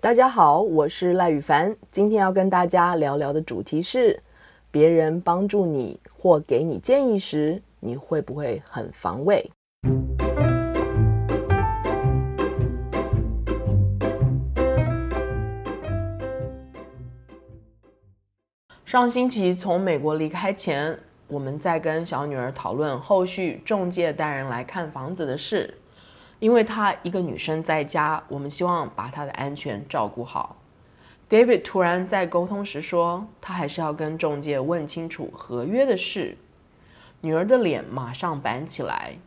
大家好，我是赖宇凡。今天要跟大家聊聊的主题是：别人帮助你或给你建议时，你会不会很防卫？上星期从美国离开前，我们在跟小女儿讨论后续中介带人来看房子的事。因为她一个女生在家，我们希望把她的安全照顾好。David 突然在沟通时说，他还是要跟中介问清楚合约的事。女儿的脸马上板起来，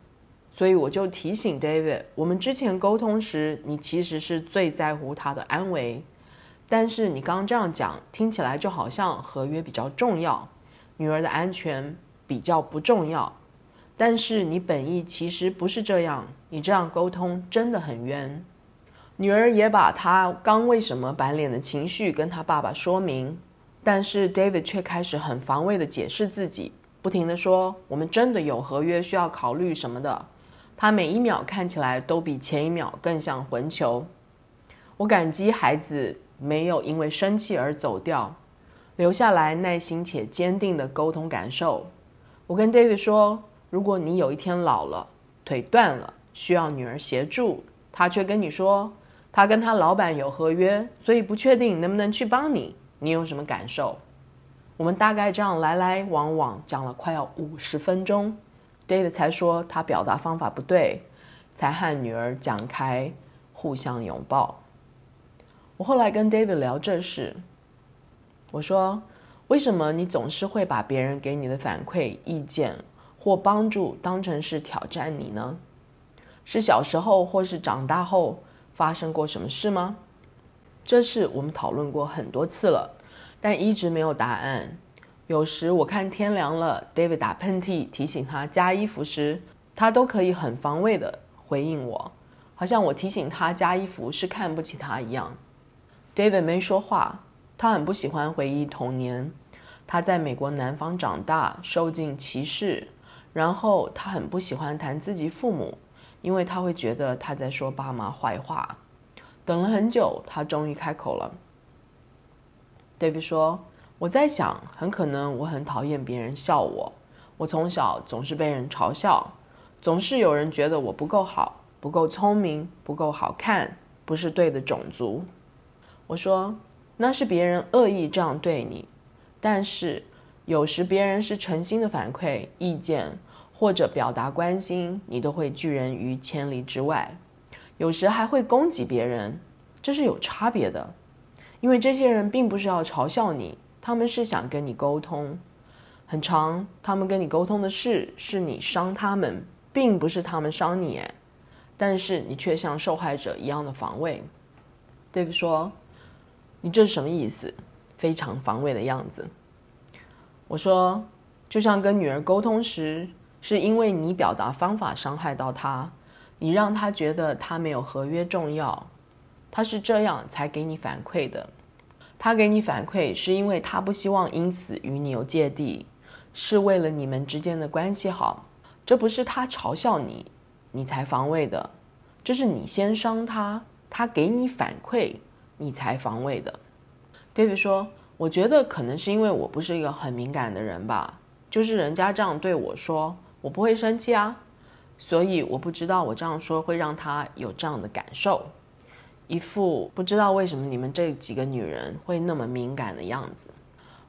所以我就提醒 David，我们之前沟通时，你其实是最在乎她的安危，但是你刚这样讲，听起来就好像合约比较重要，女儿的安全比较不重要。但是你本意其实不是这样，你这样沟通真的很冤。女儿也把她刚为什么板脸的情绪跟她爸爸说明，但是 David 却开始很防卫的解释自己，不停的说我们真的有合约需要考虑什么的。他每一秒看起来都比前一秒更像混球。我感激孩子没有因为生气而走掉，留下来耐心且坚定的沟通感受。我跟 David 说。如果你有一天老了，腿断了，需要女儿协助，他却跟你说他跟他老板有合约，所以不确定能不能去帮你，你有什么感受？我们大概这样来来往往讲了快要五十分钟，David 才说他表达方法不对，才和女儿讲开，互相拥抱。我后来跟 David 聊这事，我说为什么你总是会把别人给你的反馈意见，或帮助当成是挑战你呢？是小时候或是长大后发生过什么事吗？这事我们讨论过很多次了，但一直没有答案。有时我看天凉了，David 打喷嚏提醒他加衣服时，他都可以很防卫地回应我，好像我提醒他加衣服是看不起他一样。David 没说话，他很不喜欢回忆童年，他在美国南方长大，受尽歧视。然后他很不喜欢谈自己父母，因为他会觉得他在说爸妈坏话。等了很久，他终于开口了。David 说：“我在想，很可能我很讨厌别人笑我。我从小总是被人嘲笑，总是有人觉得我不够好，不够聪明，不够好看，不是对的种族。”我说：“那是别人恶意这样对你，但是……”有时别人是诚心的反馈意见，或者表达关心，你都会拒人于千里之外。有时还会攻击别人，这是有差别的，因为这些人并不是要嘲笑你，他们是想跟你沟通。很长，他们跟你沟通的事是你伤他们，并不是他们伤你，但是你却像受害者一样的防卫。David 说：“你这是什么意思？非常防卫的样子。”我说，就像跟女儿沟通时，是因为你表达方法伤害到他，你让他觉得他没有合约重要，他是这样才给你反馈的。他给你反馈是因为他不希望因此与你有芥蒂，是为了你们之间的关系好。这不是他嘲笑你，你才防卫的，这是你先伤他，他给你反馈，你才防卫的。David 说。我觉得可能是因为我不是一个很敏感的人吧，就是人家这样对我说，我不会生气啊，所以我不知道我这样说会让他有这样的感受，一副不知道为什么你们这几个女人会那么敏感的样子。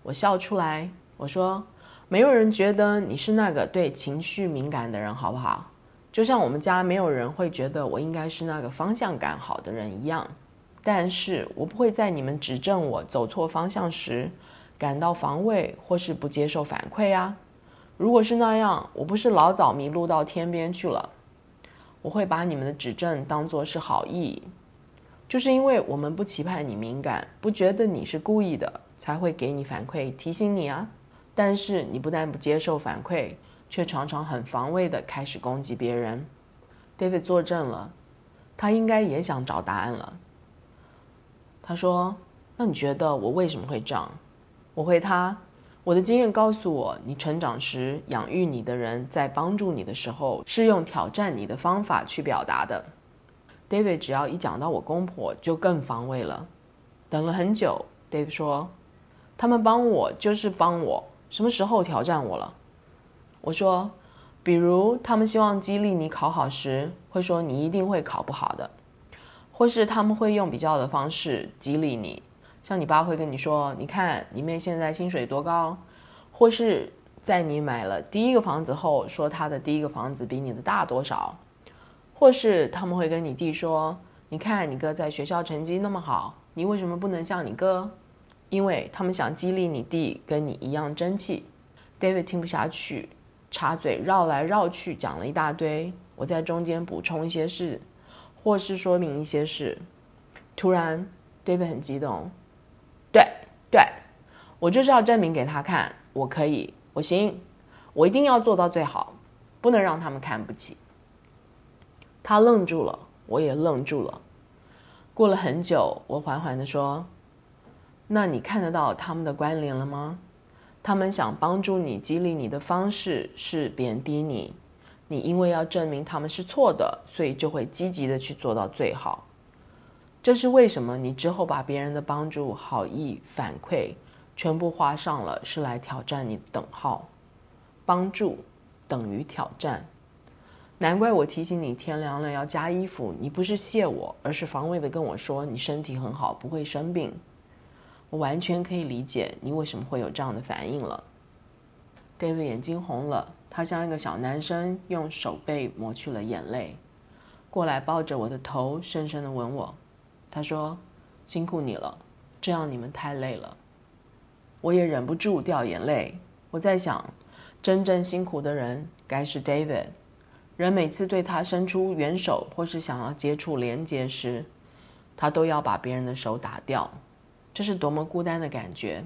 我笑出来，我说，没有人觉得你是那个对情绪敏感的人，好不好？就像我们家没有人会觉得我应该是那个方向感好的人一样。但是我不会在你们指正我走错方向时感到防卫或是不接受反馈啊。如果是那样，我不是老早迷路到天边去了。我会把你们的指正当作是好意，就是因为我们不期盼你敏感，不觉得你是故意的，才会给你反馈提醒你啊。但是你不但不接受反馈，却常常很防卫地开始攻击别人。David 作证了，他应该也想找答案了。他说：“那你觉得我为什么会这样？”我回他：“我的经验告诉我，你成长时养育你的人在帮助你的时候，是用挑战你的方法去表达的。” David 只要一讲到我公婆，就更防卫了。等了很久，Dave 说：“他们帮我就是帮我，什么时候挑战我了？”我说：“比如他们希望激励你考好时，会说你一定会考不好的，或是他们会用比较的方式激励你，像你爸会跟你说：‘你看你妹现在薪水多高’，或是在你买了第一个房子后，说他的第一个房子比你的大多少，或是他们会跟你弟说：‘你看你哥在学校成绩那么好。’”你为什么不能像你哥？因为他们想激励你弟跟你一样争气。David 听不下去，插嘴绕来绕去讲了一大堆。我在中间补充一些事，或是说明一些事。突然，David 很激动。我就是要证明给他看，我可以，我行，我一定要做到最好，不能让他们看不起。他愣住了，我也愣住了。过了很久，我缓缓地说：“那你看得到他们的关联了吗？他们想帮助你、激励你的方式是贬低你，你因为要证明他们是错的，所以就会积极地去做到最好。这是为什么？你之后把别人的帮助、好意、反馈全部花上了是来挑战你的等号，帮助等于挑战。”难怪我提醒你天凉了要加衣服，你不是谢我，而是防卫的跟我说你身体很好，不会生病。我完全可以理解你为什么会有这样的反应了。David 眼睛红了，他像一个小男生，用手背抹去了眼泪，过来抱着我的头，深深的吻我。他说：“辛苦你了，这样你们太累了。”我也忍不住掉眼泪。我在想，真正辛苦的人该是 David。人每次对他伸出援手，或是想要接触连接时，他都要把别人的手打掉，这是多么孤单的感觉。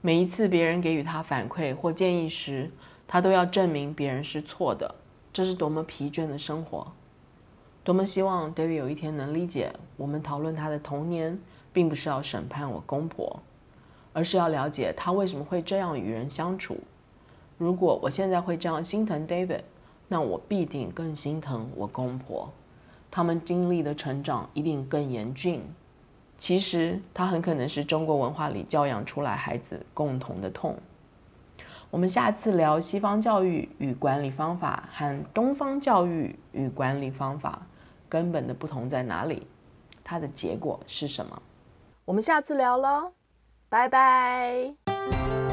每一次别人给予他反馈或建议时，他都要证明别人是错的，这是多么疲倦的生活。多么希望 David 有一天能理解，我们讨论他的童年，并不是要审判我公婆，而是要了解他为什么会这样与人相处。如果我现在会这样心疼 David。那我必定更心疼我公婆，他们经历的成长一定更严峻。其实，他很可能是中国文化里教养出来孩子共同的痛。我们下次聊西方教育与管理方法和东方教育与管理方法根本的不同在哪里？它的结果是什么？我们下次聊喽，拜拜。